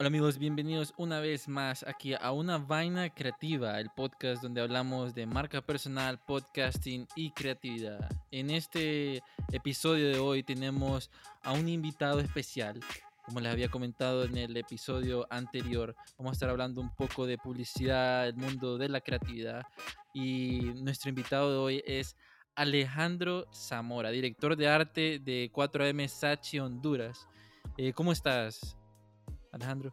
Hola amigos, bienvenidos una vez más aquí a Una Vaina Creativa, el podcast donde hablamos de marca personal, podcasting y creatividad. En este episodio de hoy tenemos a un invitado especial. Como les había comentado en el episodio anterior, vamos a estar hablando un poco de publicidad, el mundo de la creatividad. Y nuestro invitado de hoy es Alejandro Zamora, director de arte de 4M Sachi Honduras. Eh, ¿Cómo estás, Alejandro.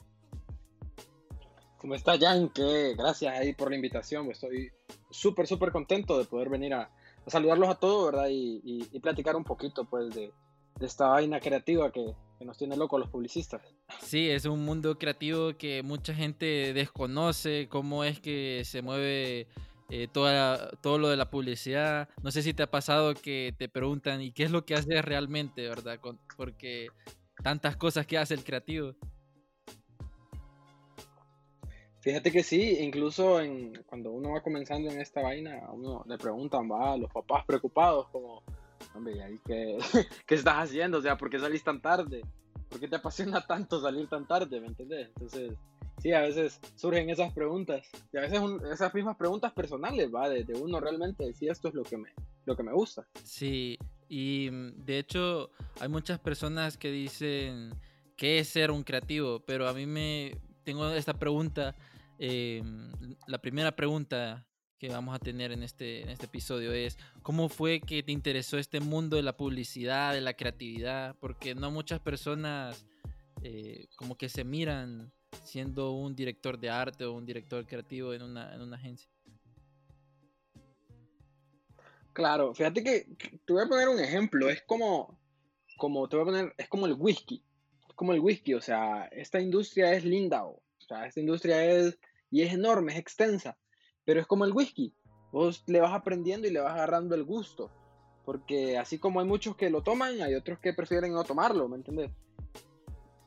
¿Cómo está, Jan? Que gracias ahí por la invitación. Estoy súper, súper contento de poder venir a, saludarlos a todos, ¿verdad? Y, platicar un poquito, pues, de, esta vaina creativa que, nos tiene locos los publicistas. Sí, es un mundo creativo que mucha gente desconoce, cómo es que se mueve eh, toda, todo lo de la publicidad. No sé si te ha pasado que te preguntan, ¿y qué es lo que haces realmente, verdad? porque tantas cosas que hace el creativo. Fíjate que sí, incluso en, cuando uno va comenzando en esta vaina, a uno le preguntan, va, los papás preocupados, como, hombre, ¿y qué, qué estás haciendo? O sea, ¿por qué salís tan tarde? ¿Por qué te apasiona tanto salir tan tarde? ¿Me entiendes? Entonces, sí, a veces surgen esas preguntas, y a veces esas mismas preguntas personales, va, de, uno realmente, si esto es lo que, me, lo que me gusta. Sí, y mm, de hecho, hay muchas personas que dicen, ¿qué es ser un creativo? Pero a mí me, tengo esta pregunta Em, la primera pregunta que vamos a tener en este, en este episodio es, ¿cómo fue que te interesó este mundo de la publicidad, de la creatividad? Porque no muchas personas eh, como que se miran siendo un director de arte o un director creativo en una, en una agencia. Claro, fíjate que te voy a poner un ejemplo, es como, como te voy a poner, es como el whisky, es como el whisky, o sea, esta industria es linda, esta industria es, y es enorme, es extensa, pero es como el whisky. Vos le vas aprendiendo y le vas agarrando el gusto. Porque así como hay muchos que lo toman, hay otros que prefieren no tomarlo, ¿me entiendes?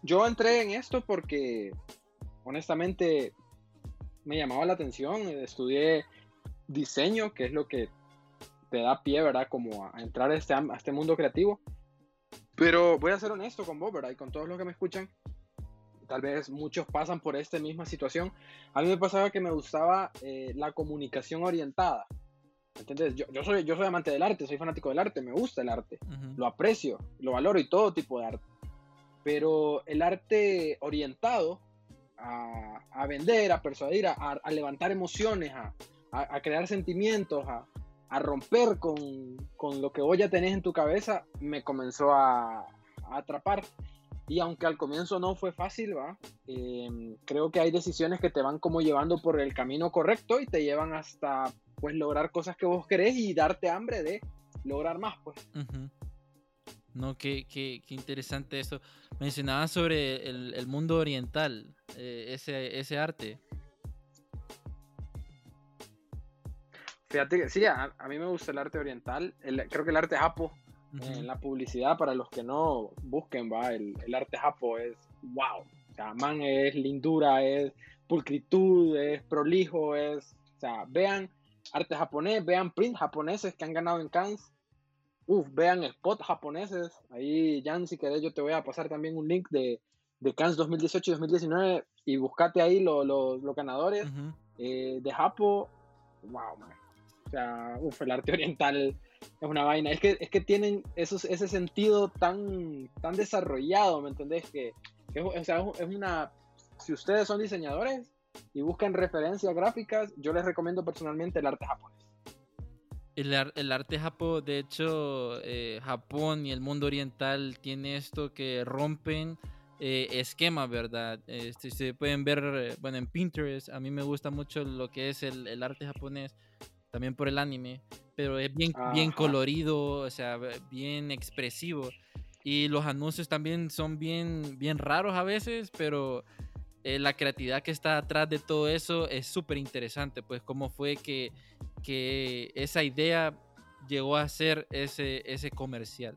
Yo entré en esto porque, honestamente, me llamaba la atención. Estudié diseño, que es lo que te da pie, ¿verdad? Como a entrar a este, a este mundo creativo. Pero voy a ser honesto con vos, ¿verdad? Y con todos los que me escuchan tal vez muchos pasan por esta misma situación. A mí me pasaba que me gustaba eh, la comunicación orientada. ¿Entendés? Yo, yo, soy, yo soy amante del arte, soy fanático del arte, me gusta el arte, lo aprecio, lo valoro y todo tipo de arte. Pero el arte orientado a, a vender, a persuadir, a, a levantar emociones, a, a crear sentimientos, a, romper con, con, lo que vos ya tenés en tu cabeza, me comenzó a, atrapar. Y aunque al comienzo no fue fácil, ¿va? Em, creo que hay decisiones que te van como llevando por el camino correcto y te llevan hasta pues lograr cosas que vos querés y darte hambre de lograr más, pues. No, qué, qué, qué, interesante eso. Mencionabas sobre el, mundo oriental, eh, ese, ese arte. Fíjate que sí, a, mí me gusta el arte oriental. creo que el arte japo en la publicidad, para los que no busquen, va, el, el arte japo es wow. O sea, man es lindura, es pulcritud, es prolijo, es. O sea, vean arte japonés, vean print japoneses que han ganado en Cannes. Uf, vean spot japoneses. Ahí, Jan, si querés, yo te voy a pasar también un link de, de Cannes 2018 y 2019 y buscate ahí los ganadores eh, de Japo. Wow, man. O sea, uf, el arte oriental es una vaina. Es que, es que tienen esos, ese sentido tan, tan desarrollado, ¿me entendés? Que, o sea, es una... Si ustedes son diseñadores y buscan referencias gráficas, yo les recomiendo personalmente el arte japonés. El, el arte japonés, de hecho, eh, Japón y el mundo oriental tiene esto que rompen eh, esquemas, ¿verdad? Este, se pueden ver, eh, bueno, en Pinterest, a mí me gusta mucho lo que es el, el arte japonés, también por el anime, pero es bien, bien colorido, o sea, bien expresivo. Y los anuncios también son bien, bien raros a veces, pero eh, la creatividad que está atrás de todo eso es súper interesante, pues cómo fue que, que esa idea llegó a ser ese, ese comercial.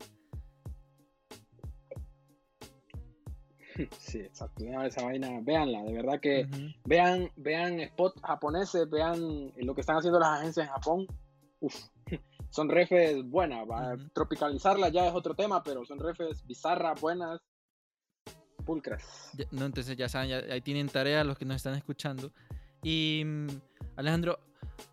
Sí, exacto. Esa vaina, véanla, de verdad que vean, vean spots japoneses, vean lo que están haciendo las agencias en Japón. Uf, son refes buenas. Tropicalizarla ya es otro tema, pero son refes bizarras, buenas. pulcras. no, entonces ya saben, ahí tienen tarea los que nos están escuchando. Y mm, Alejandro,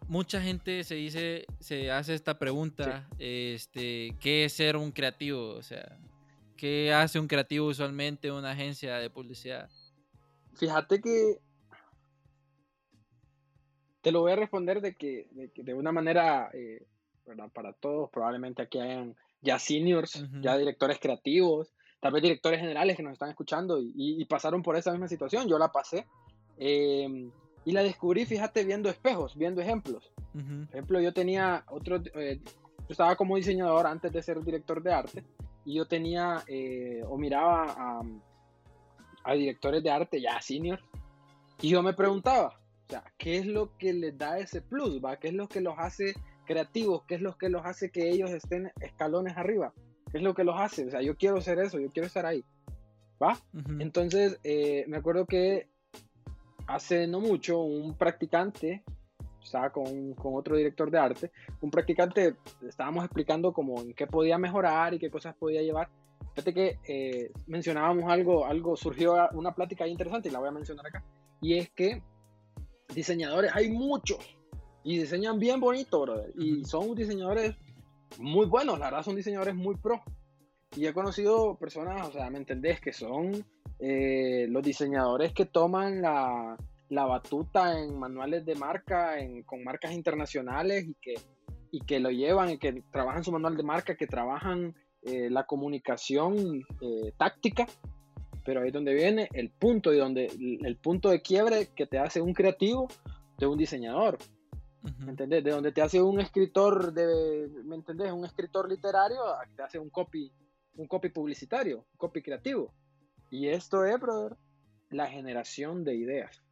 mucha gente se dice, se hace esta pregunta, este, ¿qué es ser un creativo? O sea, ¿qué hace un creativo usualmente en una agencia de publicidad? Fíjate que te lo voy a responder de que de, una manera, eh, para todos, probablemente aquí hayan ya seniors, ya directores creativos, tal vez directores generales que nos están escuchando y, pasaron por esa misma situación. Yo la pasé em, y la descubrí, fíjate, viendo espejos, viendo ejemplos. Por ejemplo, yo tenía otro, eh, yo estaba como diseñador antes de ser director de arte y yo tenía eh, o miraba a, a directores de arte ya seniors y yo me preguntaba, o sea, ¿qué es lo que les da ese plus? ¿va? ¿Qué es lo que los hace creativos? ¿Qué es lo que los hace que ellos estén escalones arriba? ¿Qué es lo que los hace? O sea, yo quiero ser eso, yo quiero estar ahí. ¿Va? Entonces, eh, me acuerdo que hace no mucho un practicante, estaba con, con, otro director de arte, un practicante, estábamos explicando como en qué podía mejorar y qué cosas podía llevar. Fíjate que eh, mencionábamos algo, algo, surgió una plática interesante y la voy a mencionar acá, y es que diseñadores hay muchos y diseñan bien bonito, brother. Y son diseñadores muy buenos, la verdad son diseñadores muy pro. Y he conocido personas, o sea, ¿me entendés? Que son eh, los diseñadores que toman la, la, batuta en manuales de marca, en, con marcas internacionales y que, y que lo llevan y que trabajan su manual de marca, que trabajan eh, la comunicación eh, táctica pero ahí es donde viene el punto y donde el punto de quiebre que te hace un creativo de un diseñador. ¿Me entendés? De donde te hace un escritor de, ¿me entendés? Un escritor literario te hace un copy, un copy publicitario, un copy creativo. Y esto es, brother, la generación de ideas.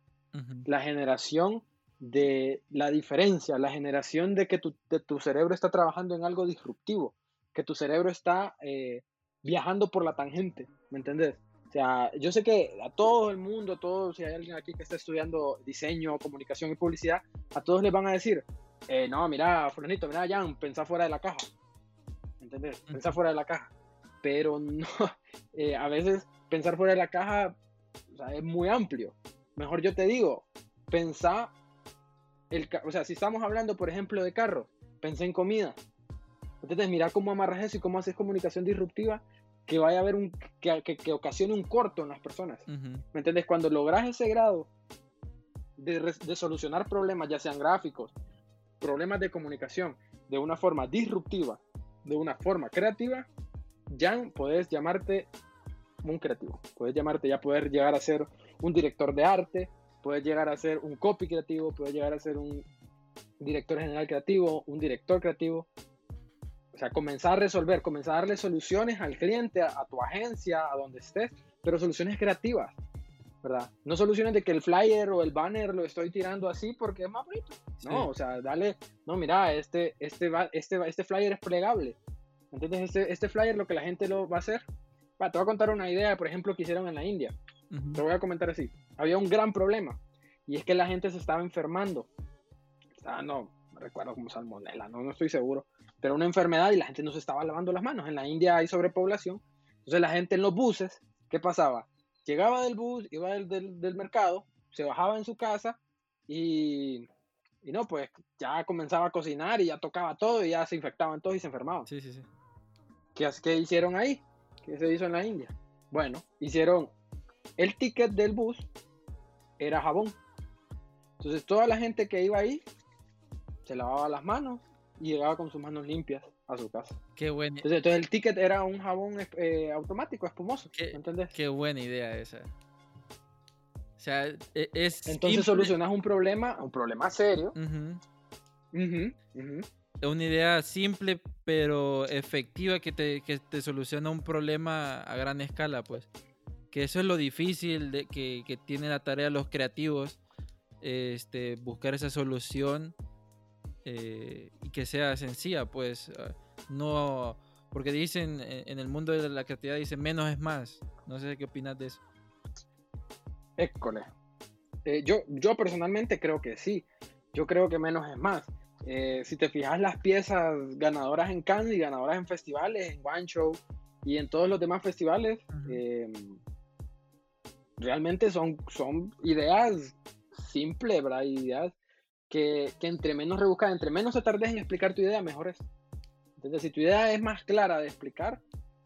La generación de la diferencia, la generación de que tu, tu, cerebro está trabajando en algo disruptivo, que tu cerebro está eh, viajando por la tangente, ¿me entendés? O sea, yo sé que a todo el mundo, a todos, si hay alguien aquí que está estudiando diseño, comunicación y publicidad, a todos les van a decir, eh, no, mira, fulanito, mira, Jan, pensá fuera de la caja. ¿Entendés? Pensar fuera de la caja. Pero no, eh, a veces pensar fuera de la caja es muy amplio. Mejor yo te digo, pensá, el, o sea, si estamos hablando, por ejemplo, de carros, pensé en comida. Entonces, mira cómo amarras eso y cómo haces comunicación disruptiva que vaya a haber un, que, que, ocasione un corto en las personas. ¿Me entiendes? Cuando logras ese grado de, de, solucionar problemas, ya sean gráficos, problemas de comunicación, de una forma disruptiva, de una forma creativa, ya puedes llamarte un creativo. Puedes llamarte, ya poder llegar a ser un director de arte, puedes llegar a ser un copy creativo, puedes llegar a ser un director general creativo, un director creativo, o sea, comenzar a resolver, comenzar a darle soluciones al cliente, a, tu agencia, a donde estés, pero soluciones creativas, ¿verdad? No soluciones de que el flyer o el banner lo estoy tirando así porque es más bonito. No, o sea, dale, no, mira, este, este, este, este flyer es plegable. Entonces, este, este flyer lo que la gente lo va a hacer. te voy a contar una idea, por ejemplo, que hicieron en la India. Te voy a comentar así. Había un gran problema y es que la gente se estaba enfermando. Estaba, no, no recuerdo como salmonela, no, no estoy seguro pero una enfermedad y la gente no se estaba lavando las manos. En la India hay sobrepoblación. Entonces la gente en los buses, ¿qué pasaba? Llegaba del bus, iba del, del, mercado, se bajaba en su casa y, y, no, pues ya comenzaba a cocinar y ya tocaba todo y ya se infectaban todos y se enfermaban. Sí, sí, sí. ¿Qué, ¿Qué hicieron ahí? ¿Qué se hizo en la India? Bueno, hicieron el ticket del bus, era jabón. Entonces toda la gente que iba ahí se lavaba las manos, y llegaba con sus manos limpias a su casa. Qué buena. Entonces, entonces el ticket era un jabón eh, automático, espumoso. Qué, ¿entendés? Qué buena idea esa. O sea, e, es. Entonces solucionas un problema, un problema serio. Es una idea simple pero efectiva que te, que te soluciona un problema a gran escala, pues. Que eso es lo difícil de que, que tiene la tarea los creativos. Este, buscar esa solución eh, y que sea sencilla, pues ah, no, porque dicen en el mundo de la creatividad dicen menos es más. No sé qué opinas de eso. École. Eh, yo, yo personalmente creo que sí. Yo creo que menos es más. Eh, si te fijas las piezas ganadoras en Cannes y ganadoras en festivales, en One Show y en todos los demás festivales, realmente son, son ideas simples, ¿verdad? Ideas que, que entre menos rebuscadas, entre menos se tardes en explicar tu idea, mejor es. Entonces, si tu idea es más clara de explicar,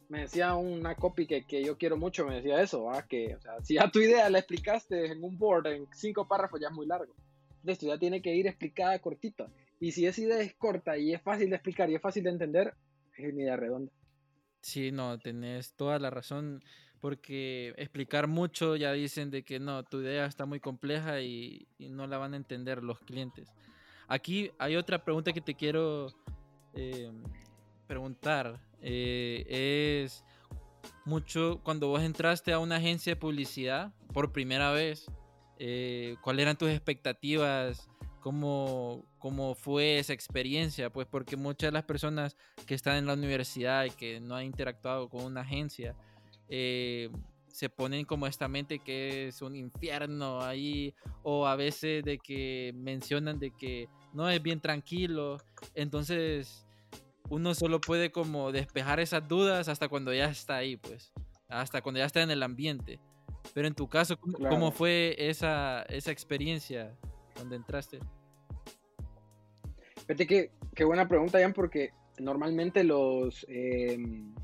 me decía una copy que, que yo quiero mucho, me decía eso, que o sea, si ya tu idea la explicaste en un board en cinco párrafos, ya es muy largo. Entonces, tu idea tiene que ir explicada cortita. Y si esa idea es corta y es fácil de explicar y es fácil de entender, es una idea redonda. Sí, no, tenés toda la razón, porque explicar mucho ya dicen de que no, tu idea está muy compleja y, no la van a entender los clientes. Aquí hay otra pregunta que te quiero eh, preguntar. Eh, es mucho cuando vos entraste a una agencia de publicidad por primera vez, eh, ¿cuáles eran tus expectativas? ¿Cómo, cómo fue esa experiencia, pues porque muchas de las personas que están en la universidad y que no han interactuado con una agencia, eh, se ponen como esta mente que es un infierno ahí, o a veces de que mencionan de que no es bien tranquilo, entonces uno solo puede como despejar esas dudas hasta cuando ya está ahí, pues, hasta cuando ya está en el ambiente. Pero en tu caso, ¿cómo, fue esa, esa experiencia donde entraste? Fíjate que, qué buena pregunta, Jan, porque normalmente los... Em,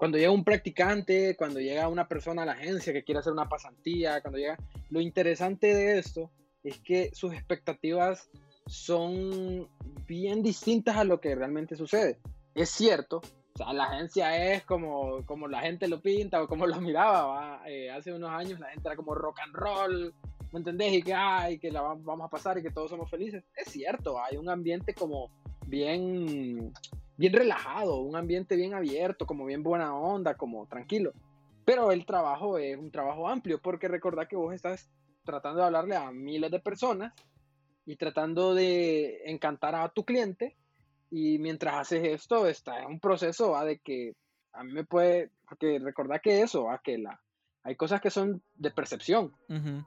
cuando llega un practicante, cuando llega una persona a la agencia que quiere hacer una pasantía, cuando llega... Lo interesante de esto es que sus expectativas son bien distintas a lo que realmente sucede. Es cierto, o sea, la agencia es como, como la gente lo pinta o como lo miraba. Eh, hace unos años la gente era como rock and roll, ¿me entendés? Y que, ay, que la vamos a pasar y que todos somos felices. Es cierto, hay un ambiente como bien, bien relajado, un ambiente bien abierto, como bien buena onda, como tranquilo. Pero el trabajo es un trabajo amplio, porque recordad que vos estás tratando de hablarle a miles de personas y tratando de encantar a tu cliente. Y mientras haces esto, está en un proceso de que a mí me puede, porque recordad que eso, a que la, hay cosas que son de percepción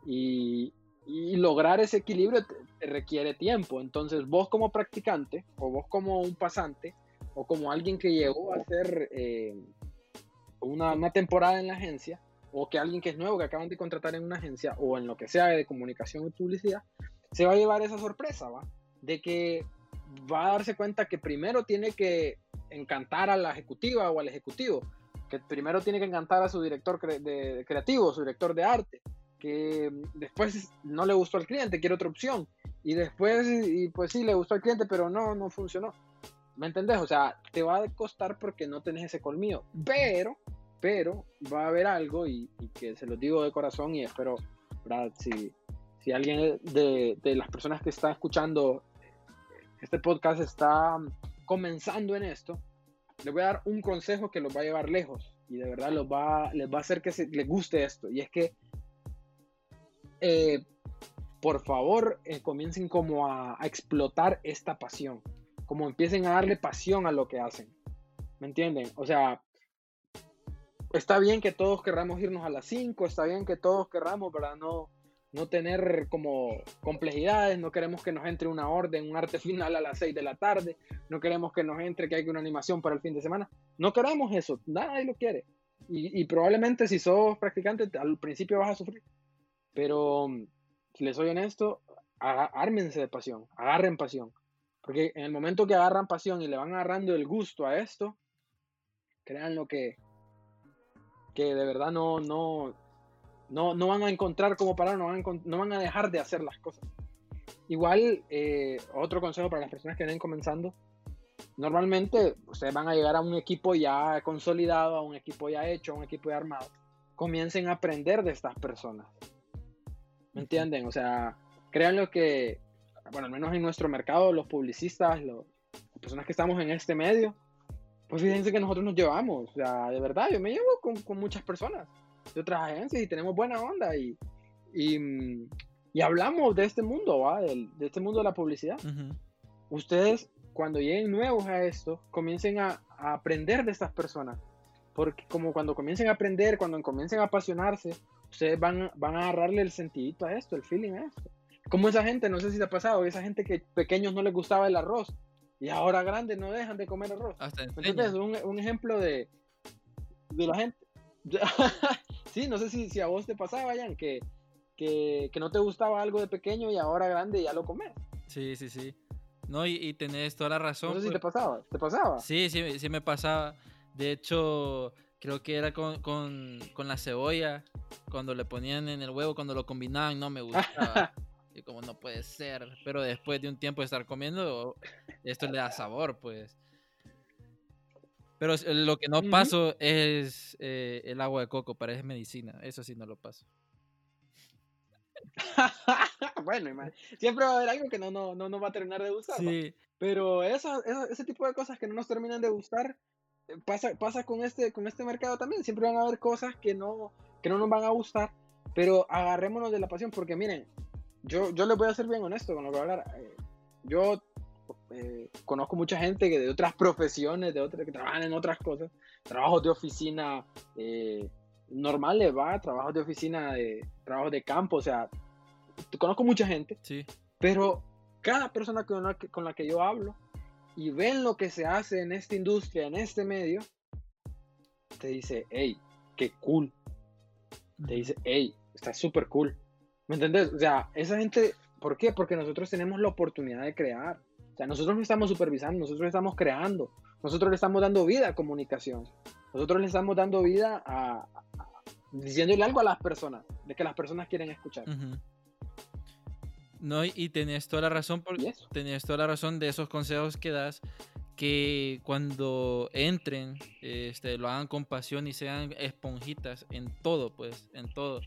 y, lograr ese equilibrio te, requiere tiempo. Entonces vos como practicante o vos como un pasante o como alguien que llegó a hacer eh, una, una, temporada en la agencia o que alguien que es nuevo que acaban de contratar en una agencia o en lo que sea de comunicación y publicidad, se va a llevar esa sorpresa, ¿va? De que va a darse cuenta que primero tiene que encantar a la ejecutiva o al ejecutivo que primero tiene que encantar a su director de, creativo, su director de arte, que después no le gustó al cliente, quiere otra opción, y después, y pues sí, le gustó al cliente, pero no, no funcionó. ¿Me entendés? O sea, te va a costar porque no tenés ese colmillo, pero, pero va a haber algo, y, que se lo digo de corazón, y espero, ¿verdad? Si, si alguien de, de las personas que está escuchando este podcast está comenzando en esto, les voy a dar un consejo que los va a llevar lejos y de verdad los va, les va a hacer que se, les guste esto. Y es que, eh, por favor, eh, comiencen como a, explotar esta pasión, como empiecen a darle pasión a lo que hacen. ¿Me entienden? O sea, está bien que todos querramos irnos a las 5, está bien que todos querramos, ¿verdad? No, no tener como complejidades, no queremos que nos entre una orden, un arte final a las 6 de la tarde, no queremos que nos entre que hay una animación para el fin de semana, no queremos eso, nadie lo quiere. Y, probablemente si sos practicante al principio vas a sufrir, pero si les soy honesto, ármense de pasión, agarren pasión, porque en el momento que agarran pasión y le van agarrando el gusto a esto, créanlo que, que de verdad no, no, no, no van a encontrar cómo parar, no van a, no van a dejar de hacer las cosas. Igual, eh, otro consejo para las personas que vienen comenzando, normalmente ustedes van a llegar a un equipo ya consolidado, a un equipo ya hecho, a un equipo ya armado. Comiencen a aprender de estas personas. ¿Me entienden? O sea, créanlo que, bueno, al menos en nuestro mercado, los publicistas, las personas que estamos en este medio, pues fíjense que nosotros nos llevamos. O sea, de verdad, yo me llevo con, con muchas personas de otras agencias y tenemos buena onda y, y, y hablamos de este mundo, ¿va? De, de, este mundo de la publicidad. Ustedes, cuando lleguen nuevos a esto, comiencen a, a, aprender de estas personas. Porque como cuando comiencen a aprender, cuando comiencen a apasionarse, ustedes van, van a agarrarle el sentidito a esto, el feeling a esto. Como esa gente, no sé si te ha pasado, esa gente que pequeños no les gustaba el arroz y ahora grandes no dejan de comer arroz. Entonces, un, un ejemplo de, de la gente. sí, no sé si, si a vos te pasaba, Jan, que, que, que, no te gustaba algo de pequeño y ahora grande ya lo comes. Sí, sí, sí. No, y, y tenés toda la razón. No sé si te pasaba, ¿te pasaba? Sí, sí, sí me pasaba. De hecho, creo que era con, con, con la cebolla, cuando le ponían en el huevo, cuando lo combinaban, no me gustaba. y como no puede ser. Pero después de un tiempo de estar comiendo, esto le da sabor, pues. Pero lo que no Ujú. paso es eh, el agua de coco, parece medicina. Eso sí no lo paso. bueno, siempre va a haber algo que no, no, no nos va a terminar de gustar. Sí, Pero eso, eso- ese tipo de cosas que no nos terminan de gustar, eh, pasa, pasa con, este, con este mercado también. Siempre van a haber cosas que no, que no nos van a gustar, pero agarrémonos de la pasión, porque miren, yo, yo les voy a ser bien honesto con lo que voy a hablar. eh, yo eh, conozco mucha gente que de otras profesiones, de otras, que trabajan en otras cosas, trabajos de oficina eh, normales, va, trabajos de oficina, de, trabajos de campo, o sea, conozco mucha gente sí. pero cada persona con la, que, con la que yo hablo y ven lo que se hace en esta industria, en este medio, te dice, hey, qué cool. Te dice, hey, está súper cool. ¿Me entendés? O sea, esa gente, ¿por qué? Porque nosotros tenemos la oportunidad de crear. O sea, nosotros no estamos supervisando, nosotros estamos creando. Nosotros le estamos dando vida a comunicación. Nosotros le estamos dando vida a, a- diciéndole algo a las personas, de que las personas quieren escuchar. No, y, tenés toda la razón por, Y eso. tenés toda la razón de esos consejos que das que cuando entren este, lo hagan con pasión y sean esponjitas en todo pues en todo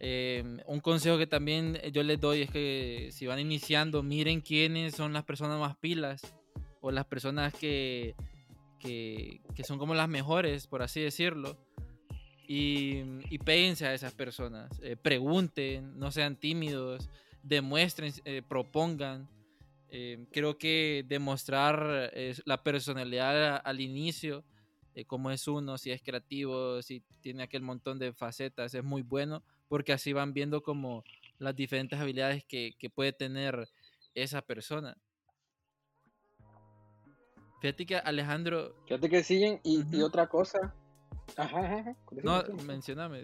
Eh, un consejo que también yo les doy es que si van iniciando miren quiénes son las personas más pilas o las personas que, que, que son como las mejores por así decirlo y, y péguense a esas personas eh, pregunten no sean tímidos demuestren eh, propongan. Eh, creo que demostrar eh, la personalidad al inicio, de cómo es uno, si es creativo, si tiene aquel montón de facetas, es muy bueno, porque así van viendo como las diferentes habilidades que, que puede tener esa persona. Fíjate que Alejandro, Fíjate que siguen y, y otra cosa. Ajá, ajá, no, mencioname.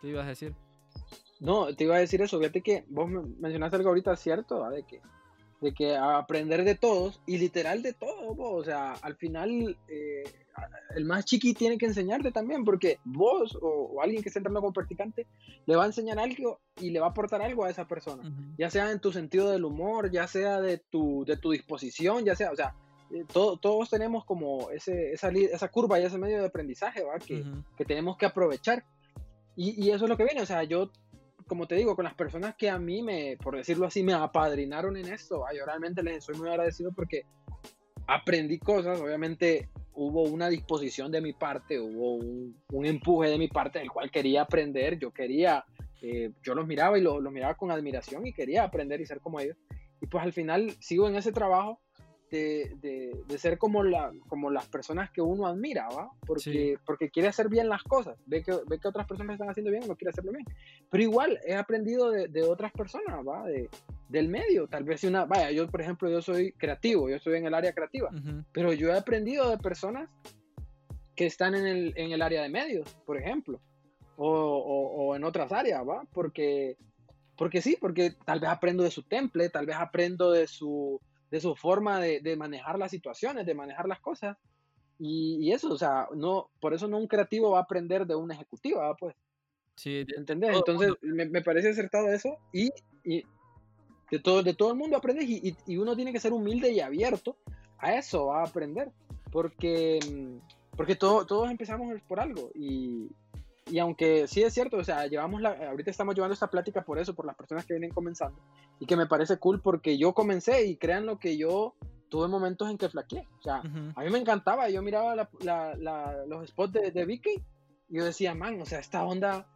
¿Qué ibas a decir? No, te iba a decir eso. Fíjate que vos me- mencionaste algo ahorita cierto, ¿va? de que, de que aprender de todos y literal de todo. O sea, al final eh, el más chiqui tiene que enseñarte también, porque vos o, o alguien que esté entrando como practicante le va a enseñar algo y le va a aportar algo a esa persona. Ya sea en tu sentido del humor, ya sea de tu, de tu disposición, ya sea, o sea, eh, todo- todos tenemos como ese, esa, esa curva y ese medio de aprendizaje, ¿va? Que, que tenemos que aprovechar. Y, y eso es lo que viene, o sea, yo, como te digo, con las personas que a mí me, por decirlo así, me apadrinaron en esto, yo realmente les soy muy agradecido porque aprendí cosas, obviamente hubo una disposición de mi parte, hubo un, empuje de mi parte del cual quería aprender, yo quería, eh, yo los miraba y lo- los miraba con admiración y quería aprender y ser como ellos. Y pues al final sigo en ese trabajo de, de- de ser como, la, como las personas que uno admira, ¿va? Porque, Sí. porque quiere hacer bien las cosas, ve que, ve que otras personas están haciendo bien y no quiere hacerlo bien. Pero igual he aprendido de, de otras personas, ¿va? De, del medio, tal vez si una, vaya, yo por ejemplo, yo soy creativo, yo estoy en el área creativa, pero yo he aprendido de personas que están en el, en el área de medios, por ejemplo, o, o- o en otras áreas, ¿va? Porque, porque sí, porque tal vez aprendo de su temple, tal vez aprendo de su, de su forma de, de manejar las situaciones, de manejar las cosas. Y, y eso, o sea, no, por eso no un creativo va a aprender de una ejecutiva, ¿va? pues, Sí, ¿entendés? Entonces, me, me parece acertado eso y, y de, todo, de todo el mundo aprendes y, y- y uno tiene que ser humilde y abierto a eso, va a aprender, porque, mm, porque todo- todos empezamos por algo y, y aunque sí es cierto, o sea, llevamos la, ahorita estamos llevando esta plática por eso, por las personas que vienen comenzando y que me parece cool porque yo comencé y crean lo que yo tuve momentos en que flaqueé, o sea, Ujú. a mí me encantaba, yo miraba la- la- la- los spots de, de Vicky y yo decía, man, o sea, esta onda,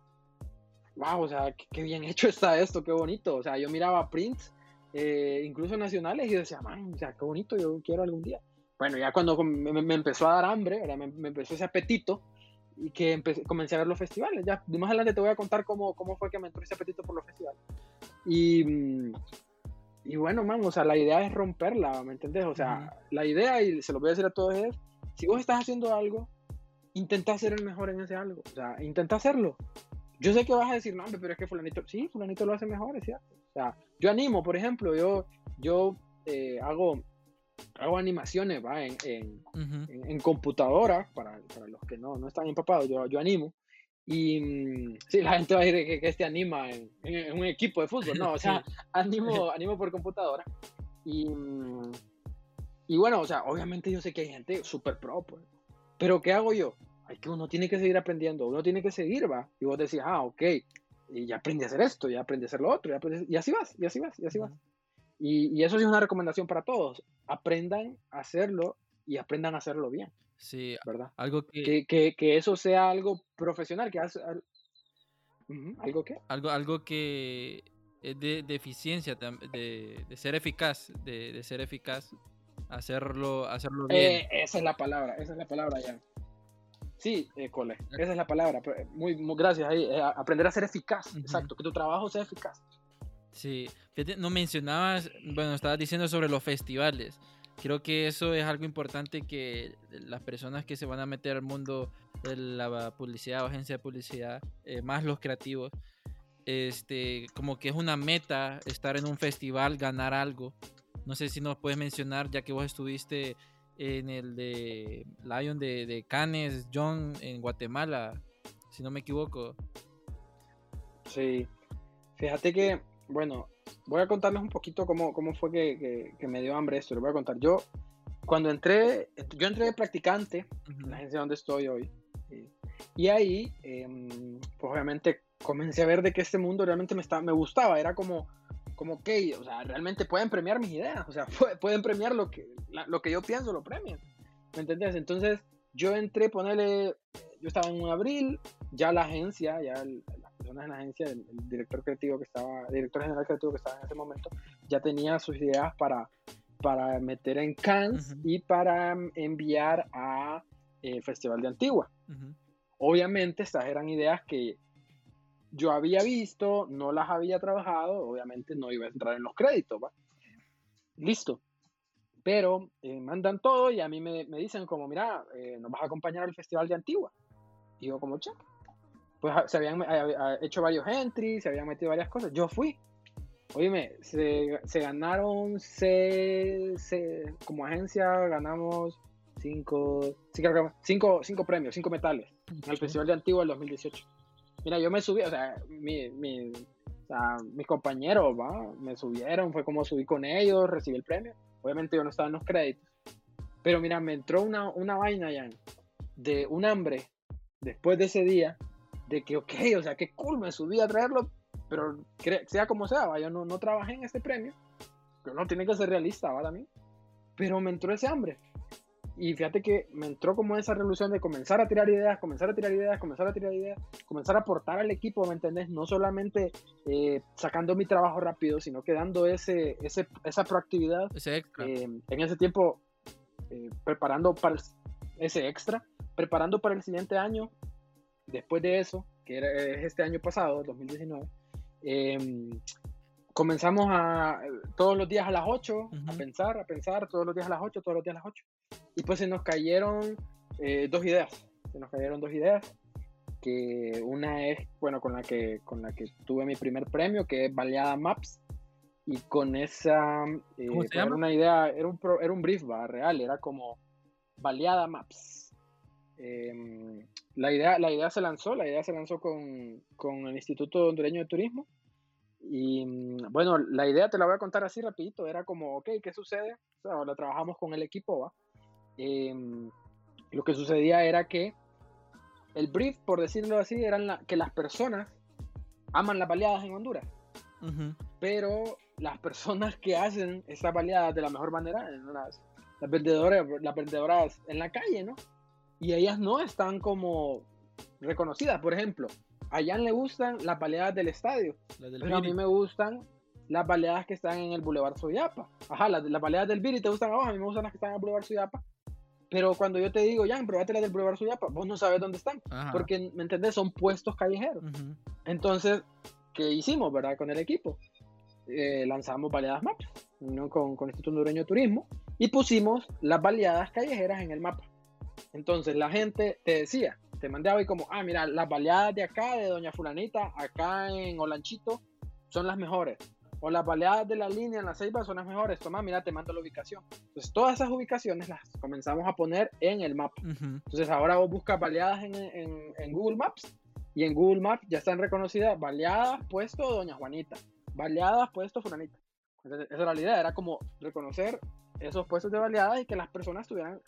wow, o sea, qué, qué bien hecho está esto, qué bonito. O sea, yo miraba prints, eh, incluso nacionales, y yo decía, man, o sea, qué bonito, yo quiero algún día. Bueno, ya cuando me, me empezó a dar hambre. Me, me empezó ese apetito, y que empecé, comencé a ver los festivales. Ya, más adelante te voy a contar cómo, cómo fue que me entró ese apetito por los festivales. Y, y bueno, man, o sea, la idea es romperla, ¿me entendés? O sea, la idea, y se lo voy a decir a todos, es, si vos estás haciendo algo, intenta ser el mejor en ese algo. O sea, intenta hacerlo. Yo sé que vas a decir, no, pero es que fulanito, sí, fulanito lo hace mejor, es cierto. O sea, yo animo, por ejemplo, yo, yo eh, hago, hago animaciones, ¿va? En, en, en, computadora, para, para, los que no, no están empapados, yo, yo animo. Y mm, sí, la gente va a decir que, que este anima en, en, un equipo de fútbol, no, o sea, animo, animo por computadora. Y, mm, y bueno, o sea, obviamente yo sé que hay gente súper pro, pues. Pero ¿qué hago yo? hay que uno tiene que seguir aprendiendo, uno tiene que seguir, va. Y vos decís, ah, ok, y ya aprendí a hacer esto, ya aprendí a hacer lo otro, y así vas, y así vas, y así vas. Y, y, eso es una recomendación para todos. Aprendan a hacerlo y aprendan a hacerlo bien. Sí, ¿verdad? Algo que... Que, que, eso sea algo profesional, que hace... ¿Algo qué? Algo, algo que es de, de eficiencia, de, de, ser eficaz, de, de, ser eficaz, hacerlo, hacerlo bien. Eh, esa es la palabra, esa es la palabra ya. Sí, eh, cole, esa es la palabra. Muy, muy gracias ahí. Eh, aprender a ser eficaz, exacto, que tu trabajo sea eficaz. Sí, no mencionabas, bueno, estabas diciendo sobre los festivales. Creo que eso es algo importante que las personas que se van a meter al mundo de la publicidad agencia de publicidad, eh, más los creativos, este, como que es una meta estar en un festival, ganar algo. No sé si nos puedes mencionar, ya que vos estuviste en el de Lion de, de Canes, John, en Guatemala, si no me equivoco. Sí, fíjate que, bueno, voy a contarles un poquito cómo, cómo fue que, que, me dio hambre esto, lo voy a contar. Yo, cuando entré, yo entré de practicante en la agencia donde estoy hoy, y, ahí, em, pues obviamente comencé a ver de que este mundo realmente me, estaba, me gustaba, era como como que, o sea, realmente pueden premiar mis ideas, o sea, pueden premiar lo que, lo que yo pienso, lo premian, ¿me entendés? Entonces, yo entré, ponerle, yo estaba en un abril, ya la agencia, ya las personas en la agencia, el, director creativo que estaba, director general creativo que estaba en ese momento, ya tenía sus ideas para, para meter en Cannes y para enviar a eh, Festival de Antigua. Obviamente estas eran ideas que yo había visto, no las había trabajado, obviamente no iba a entrar en los créditos, ¿va? Listo. Pero eh, mandan todo y a mí me, me dicen como, mira, eh, nos vas a acompañar al Festival de Antigua. Y yo como, che. Pues se habían hecho varios entries, se habían metido varias cosas. Yo fui. Oíme, se, se ganaron, se, se, como agencia ganamos cinco, cinco, cinco premios, cinco metales en el Festival de Antigua del 2018. Mira, yo me subí, o sea, mi, mi, o sea, mis compañeros, ¿va? Me subieron, fue como subí con ellos, recibí el premio. Obviamente yo no estaba en los créditos. Pero mira, me entró una, una vaina ya de un hambre después de ese día, de que, ok, o sea, qué cool, me subí a traerlo, pero sea como sea, ¿va? yo no, no trabajé en este premio, pero no tiene que ser realista, ¿va? También. Pero me entró ese hambre. Y fíjate que me entró como esa revolución de comenzar a tirar ideas, comenzar a tirar ideas, comenzar a tirar ideas, comenzar a aportar al equipo, ¿me entendés? No solamente eh, sacando mi trabajo rápido, sino que dando ese, ese esa proactividad. Ese extra. Eh, en ese tiempo, eh, preparando para ese extra, preparando para el siguiente año, después de eso, que era este año pasado, 2019, comenzamos a todos los días a las 8 a pensar, a pensar, todos los días a las 8, todos los días a las 8. Y pues se nos cayeron eh, dos ideas. Se nos cayeron dos ideas. Que una es, bueno, con la que, con la que tuve mi primer premio, que es Baleada Maps. Y con esa. Eh, era una idea, era un, era un brief, ¿va? real, era como Baleada Maps. Em, la, idea, la idea se lanzó, la idea se lanzó con, con el Instituto Hondureño de Turismo. Y mm, bueno, la idea te la voy a contar así rapidito, era como, ok, ¿qué sucede? O sea, la trabajamos con el equipo, ¿va? Em, lo que sucedía era que el brief, por decirlo así, era que las personas aman las baleadas en Honduras. Pero las personas que hacen esas baleadas de la mejor manera, las, las, vendedoras, las vendedoras en la calle, ¿no? Y ellas no están como reconocidas. Por ejemplo, a Jan le gustan las baleadas del estadio, pero a mí me gustan las baleadas que están en el Boulevard Suyapa. Ajá, las, las baleadas del Viri te gustan abajo, a mí me gustan las que están en el Boulevard Suyapa. Pero cuando yo te digo, ya, probate las del Boulevard Suyapa, vos no sabes dónde están. Porque, ¿me entendés? Son puestos callejeros. Entonces, ¿qué hicimos, verdad? Con el equipo. Eh, lanzamos baleadas maps ¿no? con, con el Instituto Hondureño de Turismo y pusimos las baleadas callejeras en el mapa. Entonces la gente te decía, te mandaba y como, ah, mira, las baleadas de acá, de Doña Fulanita, acá en Olanchito, son las mejores. O las baleadas de la línea en la Ceiba son las mejores. Toma, mira, te mando la ubicación. Entonces todas esas ubicaciones las comenzamos a poner en el mapa. Entonces ahora vos buscas baleadas en, en, Google Maps y en Google Maps ya están reconocidas baleadas puesto Doña Juanita, baleadas puesto Fulanita. Entonces, esa era la idea, era como reconocer esos puestos de baleadas y que las personas tuvieran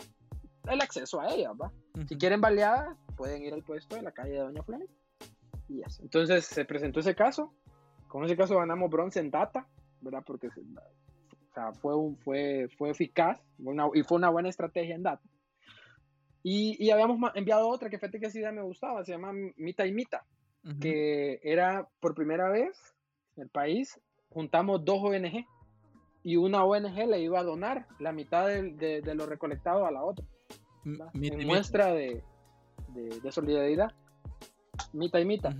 el acceso a ellas, ¿va? Si quieren baleadas, pueden ir al puesto de la calle de Doña Fulanita. Y eso. Entonces se presentó ese caso. Con ese caso ganamos bronce en data, ¿verdad? Porque o sea, fue, un, fue, fue eficaz y fue una buena estrategia en data. Y, y habíamos enviado otra que fíjate que idea me gustaba, se llama Mita y Mita, que era por primera vez en el país, juntamos dos ONG y una ONG le iba a donar la mitad de, de, lo recolectado a la otra. En muestra de, de, solidaridad, mita y mita.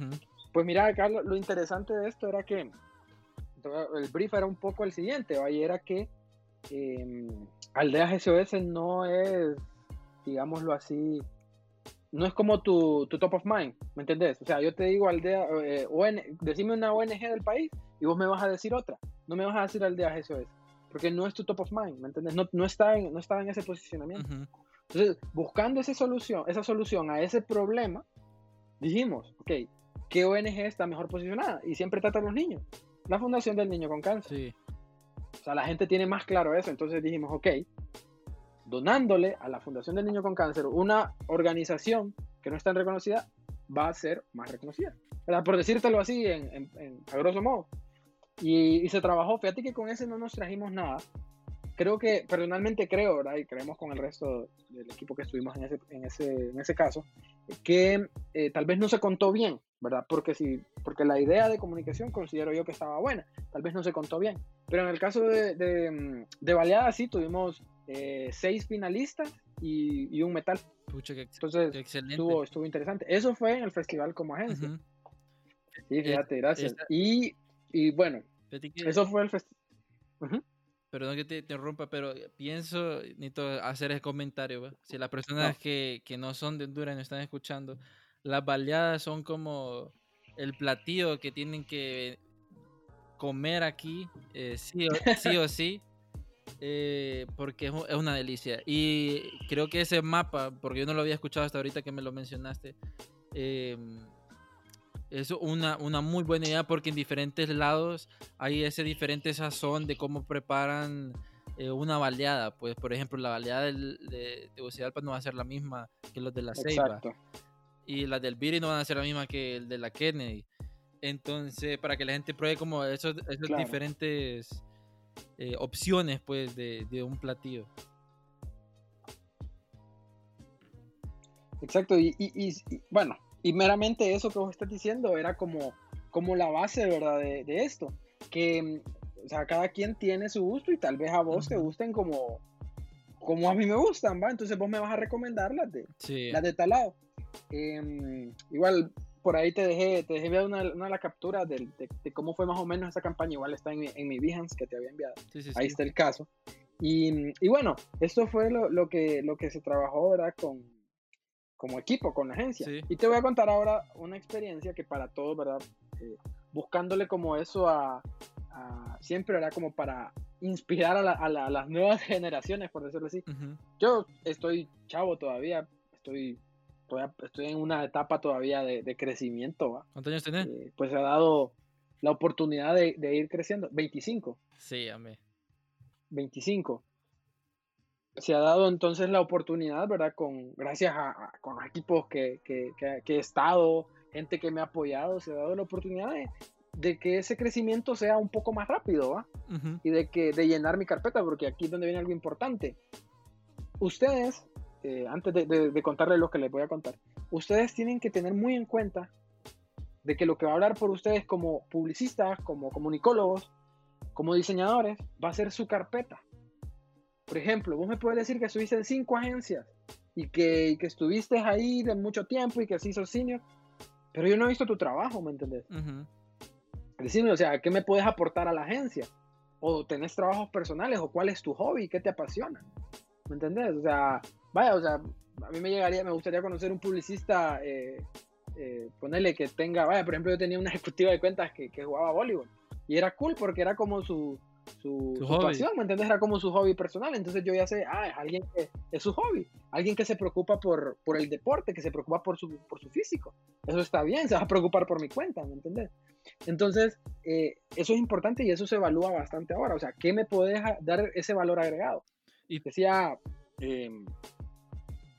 Pues mira, Carlos, lo interesante de esto era que el brief era un poco el siguiente, y era que eh, Aldea GSOS no es, digámoslo así, no es como tu, tu, top of mind, ¿me entendés? O sea, yo te digo Aldea, eh, decime una ONG del país y vos me vas a decir otra, no me vas a decir Aldea GSOS, porque no es tu top of mind, ¿me entendés? No, no, está, en, no estaba en ese posicionamiento. Entonces, buscando esa solución, esa solución a ese problema, dijimos, ok, ¿qué ONG está mejor posicionada? Y siempre trata a los niños. La Fundación del Niño con Cáncer. Sí. O sea, la gente tiene más claro eso. Entonces dijimos, ok, donándole a la Fundación del Niño con Cáncer una organización que no es tan reconocida, va a ser más reconocida. Por decírtelo así, en, a grosso modo. Y, y, se trabajó. Fíjate que con ese no nos trajimos nada, creo que, personalmente creo, ¿verdad? Y creemos con el resto del equipo que estuvimos en ese, en ese, en ese caso, que eh, tal vez no se contó bien, ¿verdad? Porque, si, porque la idea de comunicación considero yo que estaba buena, tal vez no se contó bien. Pero en el caso de, de, de Baleada, sí, tuvimos eh, seis finalistas y, y, un metal. Pucha, qué Entonces, excelente. Estuvo, estuvo interesante. Eso fue en el festival como agencia. Sí, fíjate, gracias. Y, y bueno, eso fue el festival. Perdón que te interrumpa, pero pienso, necesito hacer ese comentario. Si las personas que, que, no son de Honduras no están escuchando, las baleadas son como el platillo que tienen que comer aquí, eh, sí, o, sí, o sí, eh, porque es, es, una delicia. Y creo que ese mapa, porque yo no lo había escuchado hasta ahorita que me lo mencionaste, eh, es una, una muy buena idea porque en diferentes lados hay ese diferente sazón de cómo preparan eh, una baleada. Pues, por ejemplo, la baleada del, de Tegucigalpa no va a ser la misma que los de la Ceiba. Y las del Biri no van a ser la misma que el de la Kennedy. Entonces, para que la gente pruebe como esos, esos diferentes eh, opciones pues de, de un platillo. Exacto, y, y, y, bueno, y meramente eso que vos estás diciendo era como, como la base, ¿verdad? De, de esto. Que, o sea, cada quien tiene su gusto y tal vez a vos te gusten como, como a mí me gustan, ¿va? Entonces vos me vas a recomendar las de, las de tal lado. Em, igual, por ahí te dejé, te dejé una, una de las capturas de, de, cómo fue más o menos esa campaña. Igual está en, en mi Behance que te había enviado. ahí está el caso. Y, y bueno, esto fue lo, lo, que, lo que se trabajó, ¿verdad? Con, como equipo, con la agencia. Y te voy a contar ahora una experiencia que para todos, ¿verdad? Eh, buscándole como eso a, siempre era como para inspirar a, las nuevas generaciones, por decirlo así. Yo estoy chavo todavía, estoy, estoy en una etapa todavía de, crecimiento. ¿Cuántos años tenés? Eh, pues se ha dado la oportunidad de, de ir creciendo. 25. Sí, amé. 25 se ha dado entonces la oportunidad, ¿verdad? Con, gracias a, con los equipos que, que, que, he estado, gente que me ha apoyado, se ha dado la oportunidad de, que ese crecimiento sea un poco más rápido, ¿va? Y de, que, de llenar mi carpeta, porque aquí es donde viene algo importante. Ustedes, eh, antes de, de, contarles lo que les voy a contar, ustedes tienen que tener muy en cuenta de que lo que va a hablar por ustedes como publicistas, como comunicólogos, como diseñadores, va a ser su carpeta por ejemplo, vos me puedes decir que estuviste en cinco agencias y que, que estuviste ahí de mucho tiempo y que así sos senior, pero yo no he visto tu trabajo, ¿me entendés? Decime, o sea, ¿qué me puedes aportar a la agencia? ¿O tenés trabajos personales? ¿O cuál es tu hobby? ¿Qué te apasiona? ¿Me entendés? O sea, vaya, o sea, a mí me llegaría, me gustaría conocer un publicista, eh, eh, ponerle que tenga, vaya, por ejemplo, yo tenía una ejecutiva de cuentas que, que jugaba voleibol y era cool porque era como su, su, pasión, ¿me entiendes? Era como su hobby personal. Entonces yo ya sé, ah, es alguien que es su hobby, alguien que se preocupa por, por el deporte, que se preocupa por su, por su físico. Eso está bien, se va a preocupar por mi cuenta, ¿me entiendes? Entonces, eh, eso es importante y eso se evalúa bastante ahora. O sea, ¿qué me puede dar ese valor agregado? Y decía, em,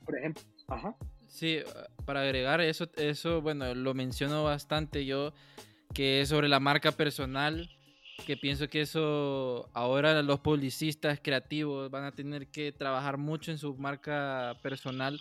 por ejemplo, ajá. Sí, para agregar eso, eso, bueno, lo menciono bastante yo, que es sobre la marca personal que pienso que eso ahora los publicistas creativos van a tener que trabajar mucho en su marca personal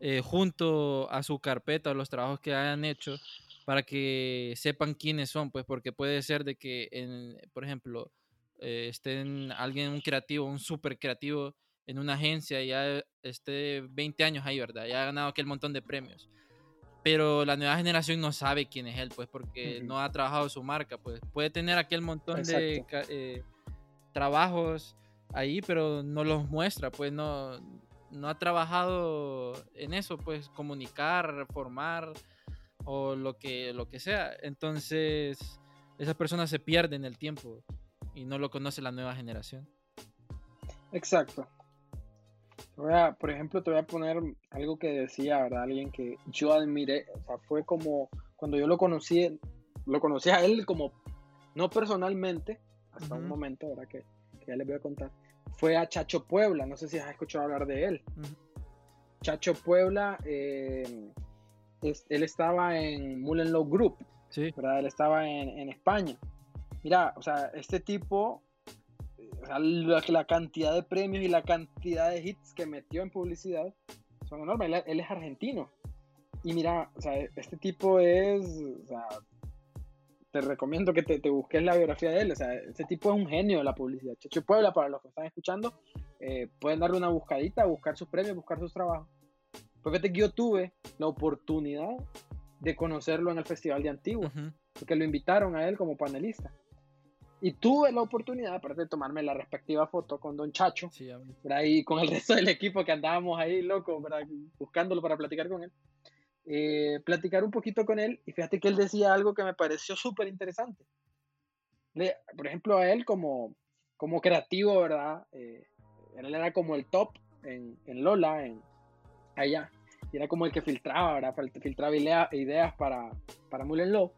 eh, junto a su carpeta o los trabajos que hayan hecho para que sepan quiénes son, pues porque puede ser de que, por ejemplo, eh, estén alguien, un creativo, un súper creativo en una agencia y ya esté 20 años ahí, ¿verdad? Ya ha ganado aquel montón de premios pero la nueva generación no sabe quién es él, pues, porque no ha trabajado su marca, pues. Puede tener aquel montón de eh, trabajos ahí, pero no los muestra, pues, no, no ha trabajado en eso, pues, comunicar, formar o lo que, lo que sea. Entonces, esas personas se pierden el tiempo y no lo conoce la nueva generación. Exacto por ejemplo, te voy a poner algo que decía, ¿verdad? Alguien que yo admiré, o sea, fue como cuando yo lo conocí, lo conocí a él como, no personalmente, hasta un momento, ¿verdad? Que, ya les voy a contar. Fue a Chacho Puebla, no sé si has escuchado hablar de él. Chacho Puebla, eh, él estaba en Mullenlow Group, sí. ¿verdad? Él estaba en, en España. Mira, o sea, este tipo la, cantidad de premios y la cantidad de hits que metió en publicidad son enormes. Él, es argentino. Y mira, o sea, este tipo es, o sea, te recomiendo que te, te, busques la biografía de él. O sea, este tipo es un genio de la publicidad. Checho Puebla, para los que están escuchando, eh, pueden darle una buscadita, buscar sus premios, buscar sus trabajos. Porque fíjate que yo tuve la oportunidad de conocerlo en el Festival de Antiguos, porque lo invitaron a él como panelista. Y tuve la oportunidad, aparte de tomarme la respectiva foto con Don Chacho, y con el resto del equipo que andábamos ahí, loco, buscándolo para platicar con él, eh, platicar un poquito con él. Y fíjate que él decía algo que me pareció súper interesante. Por ejemplo, a él como, como creativo, ¿verdad? Eh, él era como el top en, en Lola, en, allá. Y era como el que filtraba, ¿verdad? Filtraba ideas para, para Mullen Low.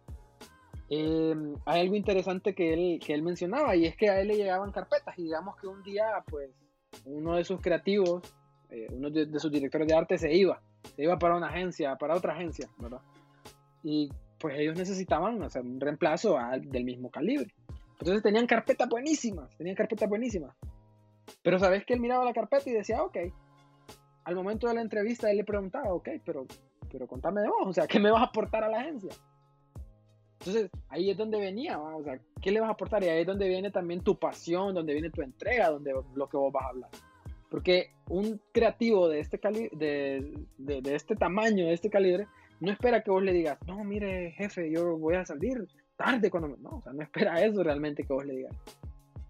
Em, hay algo interesante que él, que él mencionaba y es que a él le llegaban carpetas y digamos que un día pues uno de sus creativos, eh, uno de, sus directores de arte se iba, se iba para una agencia, para otra agencia, ¿verdad? Y pues ellos necesitaban hacer un reemplazo del mismo calibre. Entonces tenían carpetas buenísimas, tenían carpetas buenísimas. Pero sabes que él miraba la carpeta y decía, ok. Al momento de la entrevista él le preguntaba, ok, pero, pero contame de vos, o sea, ¿qué me vas a aportar a la agencia? Entonces, ahí es donde venía, o sea, ¿qué le vas a aportar? Y ahí es donde viene también tu pasión, donde viene tu entrega, donde lo que vos vas a hablar. Porque un creativo de este, cali de, de, este tamaño, de este calibre, no espera que vos le digas, no, mire, jefe, yo voy a salir tarde cuando... No, o sea, no espera eso realmente que vos le digas.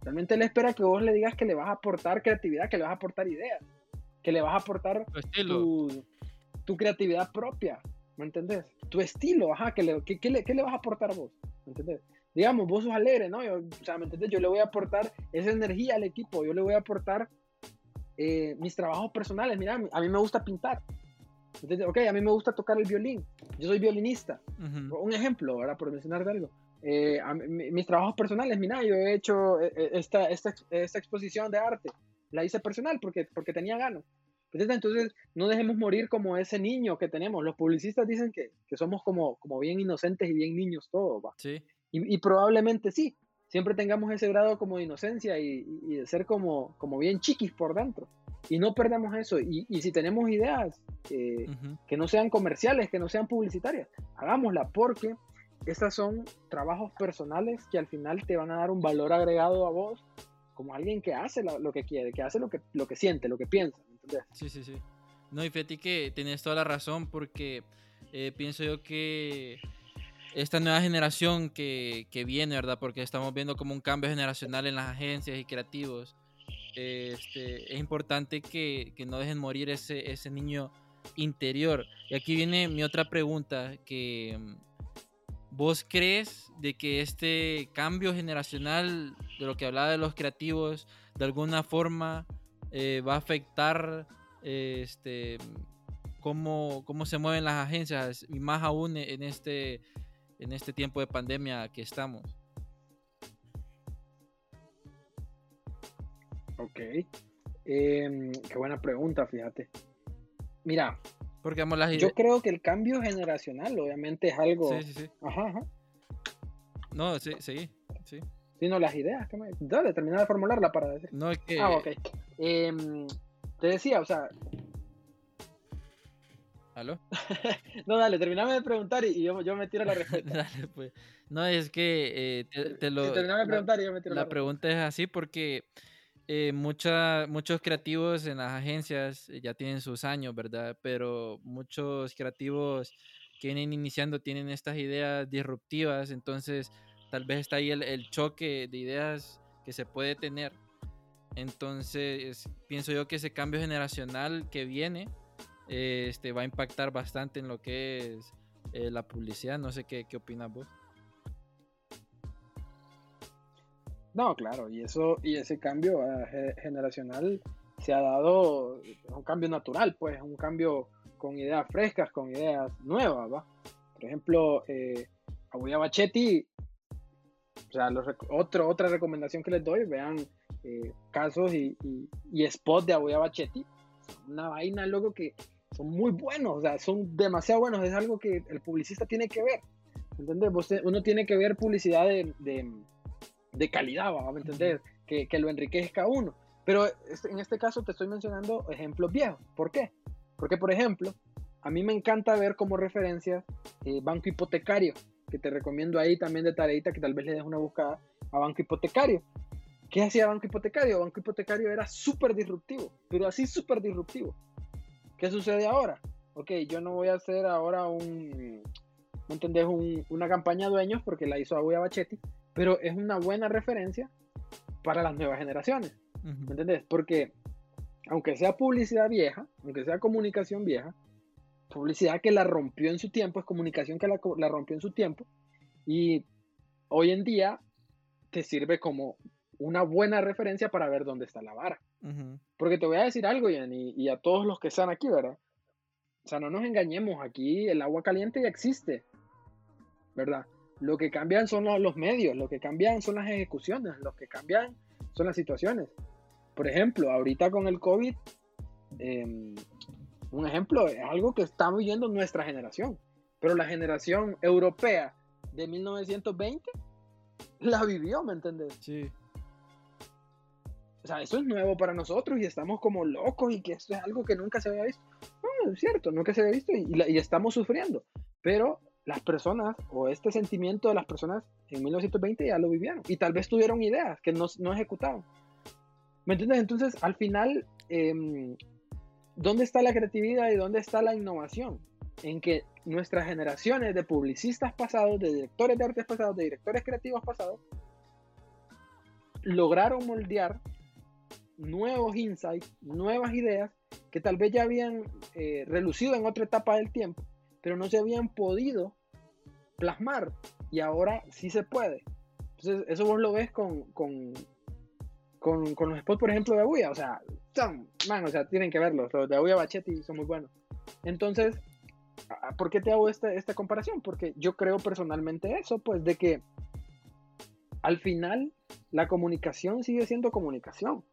Realmente él espera que vos le digas que le vas a aportar creatividad, que le vas a aportar ideas, que le vas a aportar tu, tu creatividad propia, ¿me entendés? Tu estilo, ajá, ¿qué le, qué, le, qué le vas a aportar vos? ¿Me entendés? Digamos, vos sos alegre, ¿no? Yo, o sea, ¿me entendés? Yo le voy a aportar esa energía al equipo, yo le voy a aportar eh, mis trabajos personales. Mira, a mí me gusta pintar. ¿entendés? Ok, a mí me gusta tocar el violín. Yo soy violinista. Un ejemplo, ¿verdad? Por mencionar algo. Eh, mis trabajos personales, mira, yo he hecho eh, esta, esta, esta, exposición de arte. La hice personal porque, porque tenía ganas. Entonces, no dejemos morir como ese niño que tenemos. Los publicistas dicen que, que somos como, como bien inocentes y bien niños todos, ¿va? Sí. Y, y, probablemente sí. Siempre tengamos ese grado como de inocencia y, y, de ser como, como bien chiquis por dentro. Y no perdamos eso. Y, y si tenemos ideas eh, que no sean comerciales, que no sean publicitarias, hagámosla porque estos son trabajos personales que al final te van a dar un valor agregado a vos como alguien que hace lo, lo que quiere, que hace lo que, lo que siente, lo que piensa. Sí, sí, sí. No, y fíjate que tienes toda la razón porque eh, pienso yo que esta nueva generación que, que, viene, ¿verdad? Porque estamos viendo como un cambio generacional en las agencias y creativos. este, es importante que, no dejen morir ese, ese niño interior. Y aquí viene mi otra pregunta, que mm, ¿vos crees de que este cambio generacional de lo que hablaba de los creativos, de alguna forma eh, va a afectar este, cómo, cómo se mueven las agencias y más aún en este, en este tiempo de pandemia que estamos? Ok. Em, qué buena pregunta, fíjate. Mira, porque las yo creo que el cambio generacional obviamente es algo... Sí, sí, sí. Ajá, ajá. No, sí, sí, sí. Sí, no, las ideas. Que me... Dale, termina de formularla para decir. No, es que... Ah, ok. Em, te decía, o sea... ¿Aló? no, dale, terminame de preguntar y, yo, yo, me tiro la respuesta. dale, pues. No, es que eh, te, lo... terminame de preguntar y yo me tiro la, la pregunta es así porque eh, muchos creativos en las agencias eh, ya tienen sus años, ¿verdad? Pero muchos creativos que vienen iniciando tienen estas ideas disruptivas, entonces tal vez está ahí el, choque de ideas que se puede tener. Entonces pienso yo que ese cambio generacional que viene este, va a impactar bastante en lo que es eh, la publicidad. No sé qué, qué opinas vos. No, claro, y eso y ese cambio eh, generacional se ha dado un cambio natural, pues, un cambio con ideas frescas, con ideas nuevas, ¿va? Por ejemplo, eh, a Bachetti, sea, otro, otra recomendación que les doy, vean eh, casos y, y, spots de Abuya Bachetti, una vaina, loco, que son muy buenos, o sea, son demasiado buenos, es algo que el publicista tiene que ver, ¿entendés? Uno tiene que ver publicidad de de calidad, vamos a entender, que, que lo enriquezca uno. Pero en este caso te estoy mencionando ejemplos viejos. ¿Por qué? Porque, por ejemplo, a mí me encanta ver como referencia eh, Banco Hipotecario, que te recomiendo ahí también de tareita que tal vez le des una buscada a Banco Hipotecario. ¿Qué hacía Banco Hipotecario? Banco Hipotecario era súper disruptivo, pero así súper disruptivo. ¿Qué sucede ahora? Ok, yo no voy a hacer ahora un, ¿me entendés? una campaña dueños porque la hizo Aguya Bachetti, pero es una buena referencia para las nuevas generaciones. ¿Me entendés? Porque aunque sea publicidad vieja, aunque sea comunicación vieja, publicidad que la rompió en su tiempo, es comunicación que la, rompió en su tiempo, y hoy en día te sirve como una buena referencia para ver dónde está la vara. Porque te voy a decir algo, Ian, y, a todos los que están aquí, ¿verdad? O sea, no nos engañemos, aquí el agua caliente ya existe, ¿verdad? Lo que cambian son los, medios, lo que cambian son las ejecuciones, lo que cambian son las situaciones. Por ejemplo, ahorita con el COVID, em, un ejemplo es algo que está viviendo nuestra generación, pero la generación europea de 1920 la vivió, ¿me entiendes? Sí. O sea, eso es nuevo para nosotros y estamos como locos y que esto es algo que nunca se había visto. No, es cierto, nunca se había visto y, y estamos sufriendo. Pero las personas o este sentimiento de las personas en 1920 ya lo vivieron y tal vez tuvieron ideas que no, no ejecutaron. ¿Me entiendes? Entonces, al final, em, ¿dónde está la creatividad y dónde está la innovación? En que nuestras generaciones de publicistas pasados, de directores de artes pasados, de directores creativos pasados, lograron moldear nuevos insights, nuevas ideas que tal vez ya habían eh, relucido en otra etapa del tiempo pero no se habían podido plasmar y ahora sí se puede. Entonces, eso vos lo ves con, con, con, con los spots, por ejemplo, de Aguya. O sea, son, man, o sea, tienen que verlos. Los de Aguya Bachetti son muy buenos. Entonces, ¿por qué te hago esta, esta comparación? Porque yo creo personalmente eso, pues, de que al final la comunicación sigue siendo comunicación.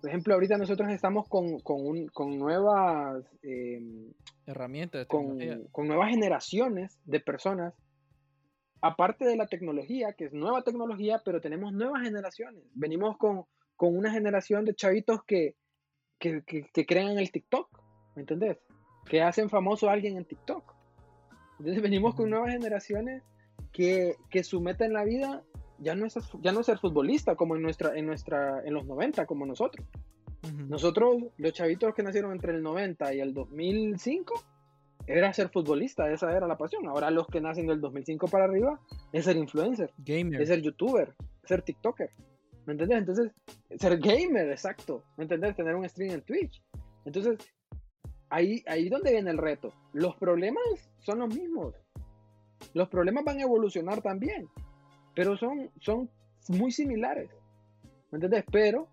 Por ejemplo, ahorita nosotros estamos con, con, nuevas em, herramientas, con, con, nuevas generaciones de personas, aparte de la tecnología, que es nueva tecnología, pero tenemos nuevas generaciones. Venimos con, una generación de chavitos que, que, crean el TikTok, ¿me entendés? Que hacen famoso a alguien en TikTok. Entonces venimos con nuevas generaciones que, que su meta en la vida ya no es, ya no ser futbolista como en, nuestra, en, nuestra, en los 90, como nosotros. Nosotros, los chavitos que nacieron entre el 90 y el 2005, era ser futbolista, esa era la pasión. Ahora los que nacen del 2005 para arriba es ser influencer, Gamer. es ser youtuber, ser TikToker. ¿Me entendés? Entonces, ser gamer, exacto. ¿Me entendés? Tener un stream en Twitch. Entonces, ahí, ahí donde viene el reto. Los problemas son los mismos. Los problemas van a evolucionar también. Pero son, son muy similares. ¿Me entendés? Pero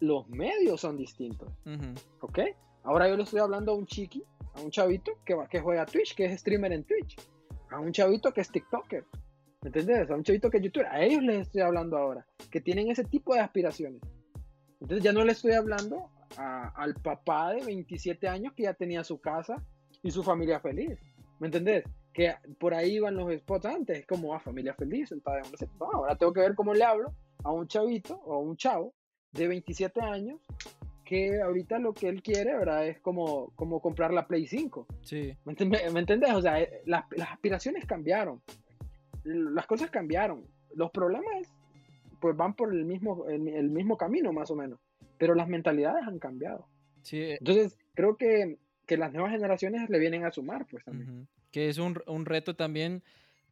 los medios son distintos. ¿Ok? Ahora yo le estoy hablando a un chiqui, a un chavito que, que juega Twitch, que es streamer en Twitch. A un chavito que es TikToker. ¿Me entendés? A un chavito que es youtuber. A ellos les estoy hablando ahora. Que tienen ese tipo de aspiraciones. Entonces ya no le estoy hablando al papá de 27 años que ya tenía su casa y su familia feliz. ¿Me entendés? Que por ahí iban los spots antes. Es como, ah, familia feliz, el padre. No, ahora tengo que ver cómo le hablo a un chavito o a un chavo de 27 años que ahorita lo que él quiere, ¿verdad? Es como, como comprar la Play 5. Sí. ¿Me, entendés? O sea, eh, las, aspiraciones cambiaron. Las cosas cambiaron. Los problemas, pues van por el mismo, el, mismo camino, más o menos. Pero las mentalidades han cambiado. Sí. Entonces, creo que, que las nuevas generaciones le vienen a sumar, pues también. Que es un, un reto también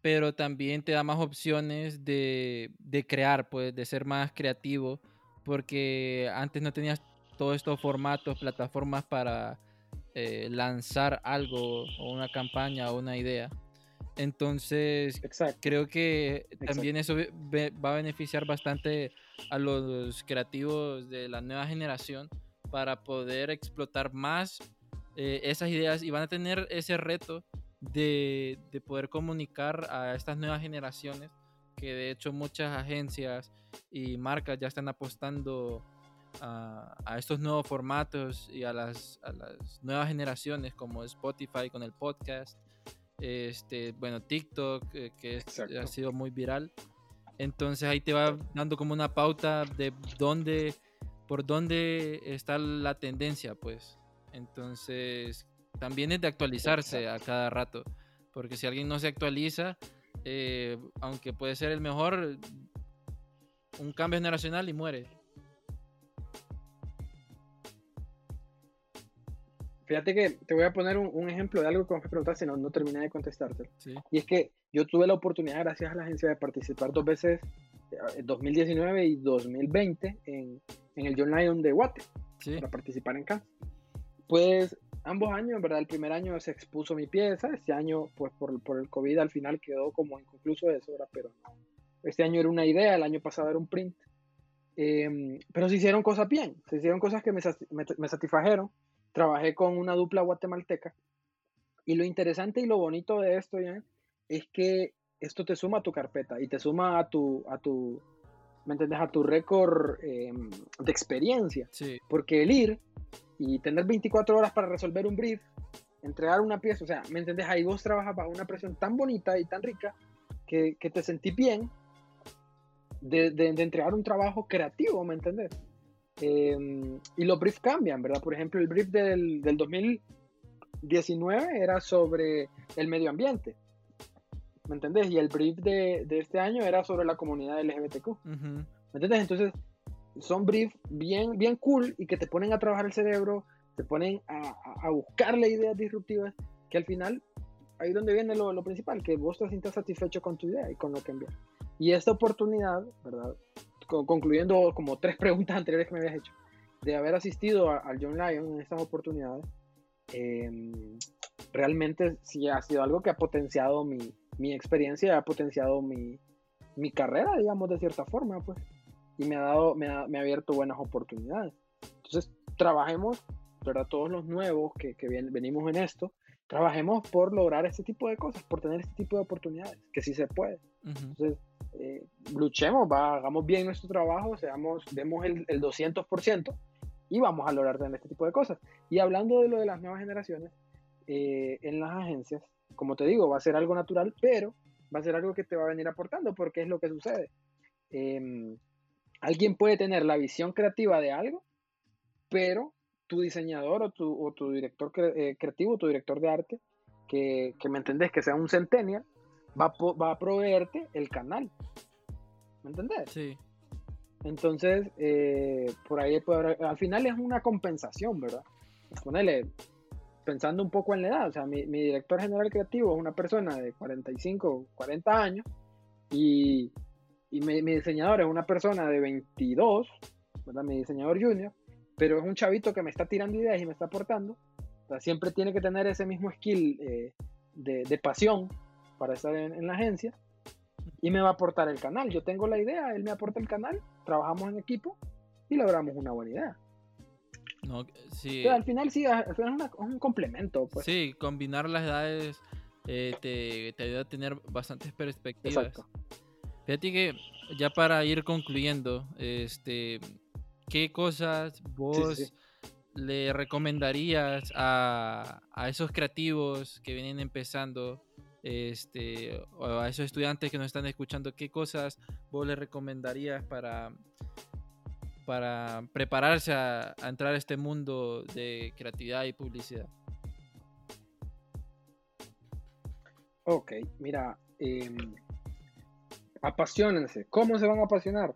pero también te da más opciones de, de, crear, pues, de ser más creativo, porque antes no tenías todos estos formatos, plataformas para eh, lanzar algo o una campaña o una idea. Entonces, creo que también eso va a beneficiar bastante a los creativos de la nueva generación para poder explotar más eh, esas ideas y van a tener ese reto de, de, poder comunicar a estas nuevas generaciones que de hecho muchas agencias y marcas ya están apostando a, estos nuevos formatos y a las, nuevas generaciones como Spotify con el podcast, este, bueno, TikTok, eh, que ha sido muy viral. Entonces ahí te va dando como una pauta de dónde, por dónde está la tendencia, pues. Entonces también es de actualizarse a cada rato, porque si alguien no se actualiza, eh, aunque puede ser el mejor, un cambio generacional y muere. Fíjate que te voy a poner un, ejemplo de algo que me preguntaste, no, no terminé de contestarte. Y es que yo tuve la oportunidad, gracias a la agencia, de participar dos veces, en 2019 y 2020, en, en el John Lyon de Guate, para participar en CAS. Pues ambos años, en verdad, el primer año se expuso mi pieza, este año, pues por, por el COVID al final quedó como inconcluso eso, pero no. Este año era una idea, el año pasado era un print. Em, pero se hicieron cosas bien, se hicieron cosas que me, me, satisfajeron. Trabajé con una dupla guatemalteca. Y lo interesante y lo bonito de esto ya es que esto te suma a tu carpeta y te suma a tu, a tu, ¿me entiendes? A tu récord em, de experiencia. Sí. Porque el ir y tener 24 horas para resolver un brief, entregar una pieza, o sea, ¿me entendés? Ahí vos trabajas bajo una presión tan bonita y tan rica que, que te sentís bien de, de, entregar un trabajo creativo, ¿me entendés? Em, y los briefs cambian, ¿verdad? Por ejemplo, el brief del, del 2019 era sobre el medio ambiente, ¿me entendés? Y el brief de, de este año era sobre la comunidad LGBTQ, ¿me entendés? Entonces, son briefs bien, bien cool y que te ponen a trabajar el cerebro, te ponen a, a buscarle ideas disruptivas, que al final ahí es donde viene lo, lo, principal, que vos te sientas satisfecho con tu idea y con lo que envías. Y esta oportunidad, ¿verdad? Concluyendo como tres preguntas anteriores que me habías hecho, de haber asistido al John Lyon en estas oportunidades, em, realmente sí ha sido algo que ha potenciado mi, mi experiencia, ha potenciado mi, mi carrera, digamos, de cierta forma, pues y me ha dado, me ha, me ha abierto buenas oportunidades. Entonces, trabajemos, ¿verdad? Todos los nuevos que, que venimos en esto, trabajemos por lograr este tipo de cosas, por tener este tipo de oportunidades, que sí se puede. Entonces, eh, luchemos, hagamos bien nuestro trabajo, seamos, demos el, el 200% y vamos a lograr tener este tipo de cosas. Y hablando de lo de las nuevas generaciones, eh, en las agencias, como te digo, va a ser algo natural, pero va a ser algo que te va a venir aportando, porque es lo que sucede. Eh, alguien puede tener la visión creativa de algo, pero tu diseñador o tu, o tu director eh, creativo, tu director de arte, que, que, me entendés, que sea un centennial, va a, va a proveerte el canal. ¿Me entendés? Sí. Entonces, eh, por ahí puede al final es una compensación, ¿verdad? Ponele, pensando un poco en la edad, o sea, mi, mi director general creativo es una persona de 45, 40 años y y mi, diseñador es una persona de 22, ¿verdad? Mi diseñador junior, pero es un chavito que me está tirando ideas y me está aportando. O sea, siempre tiene que tener ese mismo skill eh, de, pasión para estar en, la agencia y me va a aportar el canal. Yo tengo la idea, él me aporta el canal, trabajamos en equipo y logramos una buena idea. No, sí. al final sí, al final es, un complemento. Pues. Sí, combinar las edades eh, te, te, ayuda a tener bastantes perspectivas. Exacto. Fíjate que ya para ir concluyendo, este, ¿qué cosas vos le recomendarías a, a, esos creativos que vienen empezando, este, a esos estudiantes que nos están escuchando, qué cosas vos le recomendarías para, para prepararse a, entrar a este mundo de creatividad y publicidad? Ok, mira, eh, apasionense. ¿Cómo se van a apasionar?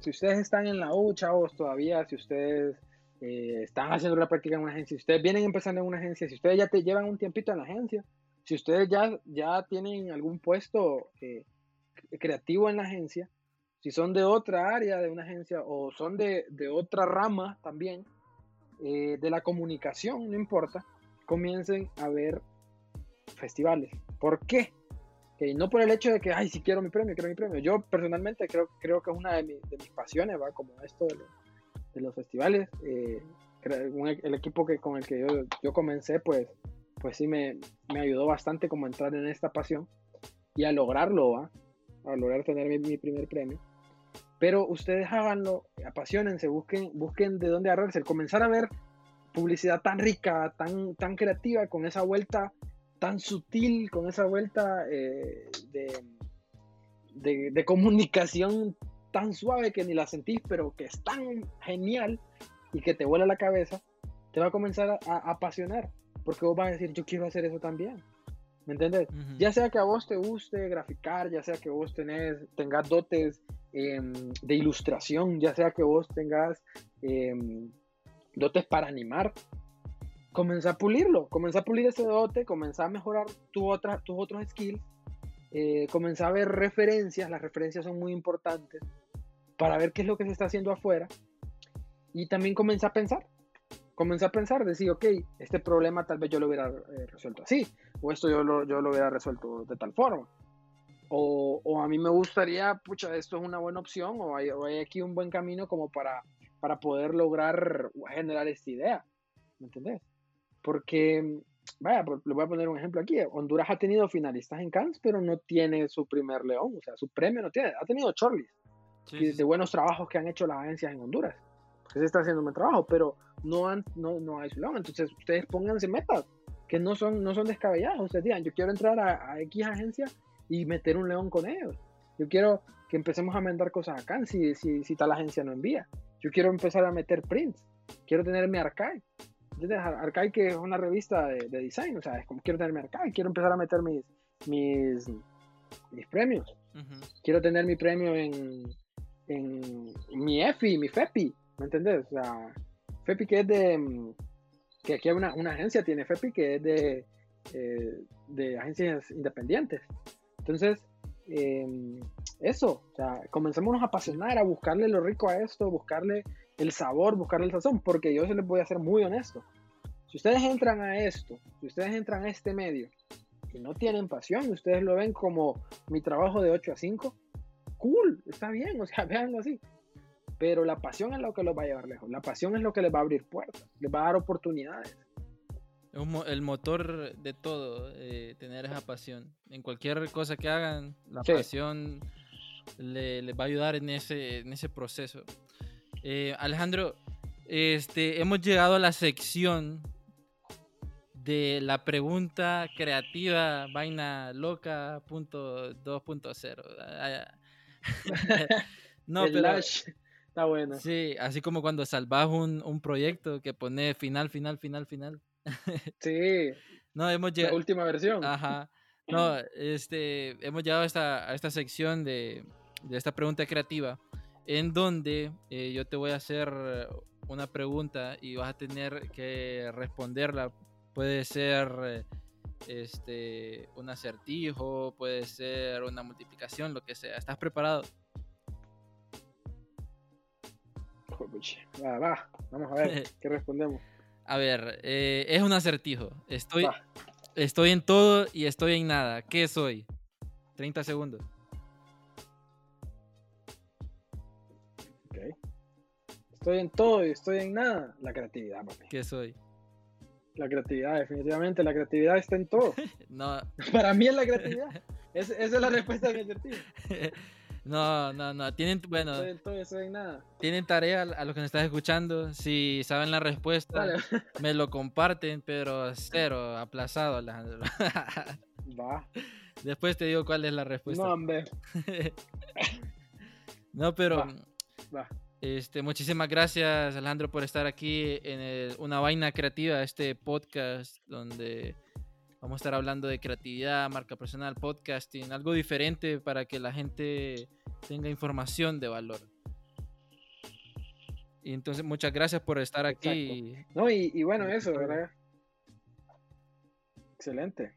Si ustedes están en la U, chavos, todavía, si ustedes eh, están haciendo la práctica en una agencia, si ustedes vienen empezando en una agencia, si ustedes ya te llevan un tiempito en la agencia, si ustedes ya, ya tienen algún puesto eh, creativo en la agencia, si son de otra área de una agencia o son de, otra rama también, eh, de la comunicación, no importa, comiencen a ver festivales. ¿Por qué? No por el hecho de que, ay, si quiero mi premio, quiero mi premio. Yo personalmente creo, creo que es una de, de mis pasiones, va, como esto de de los festivales. Eh, e, el equipo que, con el que yo, yo comencé, pues, pues sí me, me, ayudó bastante como entrar en esta pasión y a lograrlo, a lograr tener mi, primer premio. Pero ustedes háganlo, apasionense, busquen, busquen de dónde agarrarse, comenzar a ver publicidad tan rica, tan, tan creativa, con esa vuelta tan sutil, con esa vuelta eh, de, de, de, comunicación tan suave que ni la sentís, pero que es tan genial y que te vuela la cabeza, te va a comenzar a, apasionar, porque vos vas a decir, yo quiero hacer eso también. ¿Me entiendes? Ya sea que a vos te guste graficar, ya sea que vos tenés, tengas dotes em, de ilustración, ya sea que vos tengas em, dotes para animar, comienza a pulirlo, comienza a pulir ese dote, comienza a mejorar tu otra, tus otros skills, eh, comienza a ver referencias, las referencias son muy importantes, para ver qué es lo que se está haciendo afuera y también comienza a pensar. Comienza a pensar, decir, ok, este problema tal vez yo lo hubiera eh, resuelto así, o esto yo lo, yo lo hubiera resuelto de tal forma. O, o, a mí me gustaría, pucha, esto es una buena opción, o hay, hay aquí un buen camino como para, para poder lograr generar esta idea. ¿Me entendés? Porque, vaya, le voy a poner un ejemplo aquí. Honduras ha tenido finalistas en Cannes, pero no tiene su primer león, o sea, su premio no tiene. Ha tenido Chorlis, de buenos trabajos que han hecho las agencias en Honduras. Se está haciendo un trabajo, pero no, han, no, no hay león. Entonces, ustedes pónganse metas que no son, no son descabelladas. Ustedes digan, yo quiero entrar a, X agencia y meter un león con ellos. Yo quiero que empecemos a mandar cosas acá si, si, si tal agencia no envía. Yo quiero empezar a meter prints. Quiero tener mi archive. Archive que es una revista de, de, design, o sea, es como quiero tener mi archive, quiero empezar a meter mis, mis, mis premios. Quiero tener mi premio en, en mi EFI, mi FEPI, ¿me entendés? O sea, FEPI que es de, mm, que aquí hay una, una agencia, tiene FEPI que es de, eh, de agencias independientes. Entonces, em, eso, o sea, comencemos a apasionar, a buscarle lo rico a esto, buscarle el sabor, buscarle el sazón, porque yo se les voy a ser muy honesto. Si ustedes entran a esto, si ustedes entran a este medio y no tienen pasión, ustedes lo ven como mi trabajo de 8 a 5, cool, está bien, o sea, véanlo así. Pero la pasión es lo que los va a llevar lejos. La pasión es lo que les va a abrir puertas, les va a dar oportunidades. El motor de todo, eh, tener esa pasión. En cualquier cosa que hagan, la pasión les va a ayudar en ese, en ese proceso. Eh, Alejandro, este, hemos llegado a la sección de la pregunta creativa vaina loca punto 2.0 no, pero. Está. Sí, así como cuando salvas un, un proyecto que pone final, final, final, final. sí. No, hemos llegado. La última versión. Ajá. No, este, hemos llegado a esta, a esta sección de, de esta pregunta creativa, en donde eh, yo te voy a hacer una pregunta y vas a tener que responderla. Puede ser eh, este, un acertijo, puede ser una multiplicación, lo que sea. ¿Estás preparado? Va, va, vamos a ver, ¿qué respondemos? A ver, eh, es un acertijo. Estoy, estoy en todo y estoy en nada. ¿Qué soy? 30 segundos. Ok. Estoy en todo y estoy en nada. La creatividad, papi. ¿Qué soy? La creatividad, definitivamente. La creatividad está en todo. no. Para mí es la creatividad. esa es la respuesta de mi acertijo. No, no, no. Tienen, bueno, tienen tarea a los que nos están escuchando. Si saben la respuesta, me lo comparten, pero cero, aplazado, Alejandro. Va. Después te digo cuál es la respuesta. No, hombre. no, pero. Va. Este, muchísimas gracias, Alejandro, por estar aquí en Una Vaina Creativa, este podcast donde Vamos a estar hablando de creatividad, marca personal, podcasting, algo diferente para que la gente tenga información de valor. Y entonces, muchas gracias por estar aquí. No, y, bueno, eso, ¿verdad? Excelente.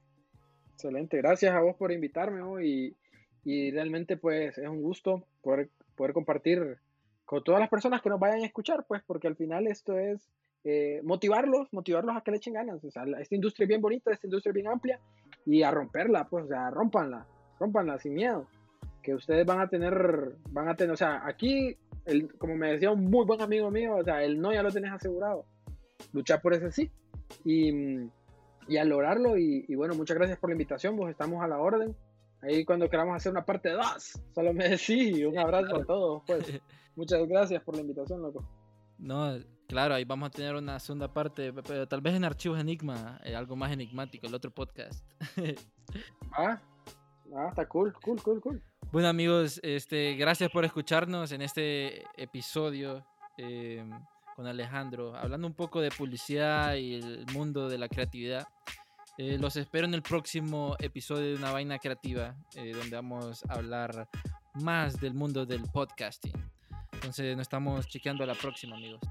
Excelente. Gracias a vos por invitarme y, y, realmente pues es un gusto poder, poder compartir con todas las personas que nos vayan a escuchar, pues porque al final esto es eh, motivarlos, motivarlos a que le echen ganas. O sea, esta industria es bien bonita, esta industria es bien amplia y a romperla, pues, o sea, rompanla, rompanla sin miedo. Que ustedes van a tener, van a tener, o sea, aquí, el, como me decía un muy buen amigo mío, o sea, el no ya lo tenés asegurado. Luchar por ese sí. Y, y a lograrlo. Y, y, bueno, muchas gracias por la invitación, pues estamos a la orden. Ahí cuando queramos hacer una parte 2, solo me decís. Un abrazo a todos, pues. Muchas gracias por la invitación, loco. No, Claro, ahí vamos a tener una segunda parte, pero tal vez en Archivos Enigma, eh, algo más enigmático, el otro podcast. ah, ah, está cool, cool, cool, cool. Bueno amigos, este, gracias por escucharnos en este episodio em, con Alejandro, hablando un poco de publicidad y el mundo de la creatividad. Eh, los espero en el próximo episodio de Una Vaina Creativa, eh, donde vamos a hablar más del mundo del podcasting. Entonces nos estamos chequeando a la próxima amigos.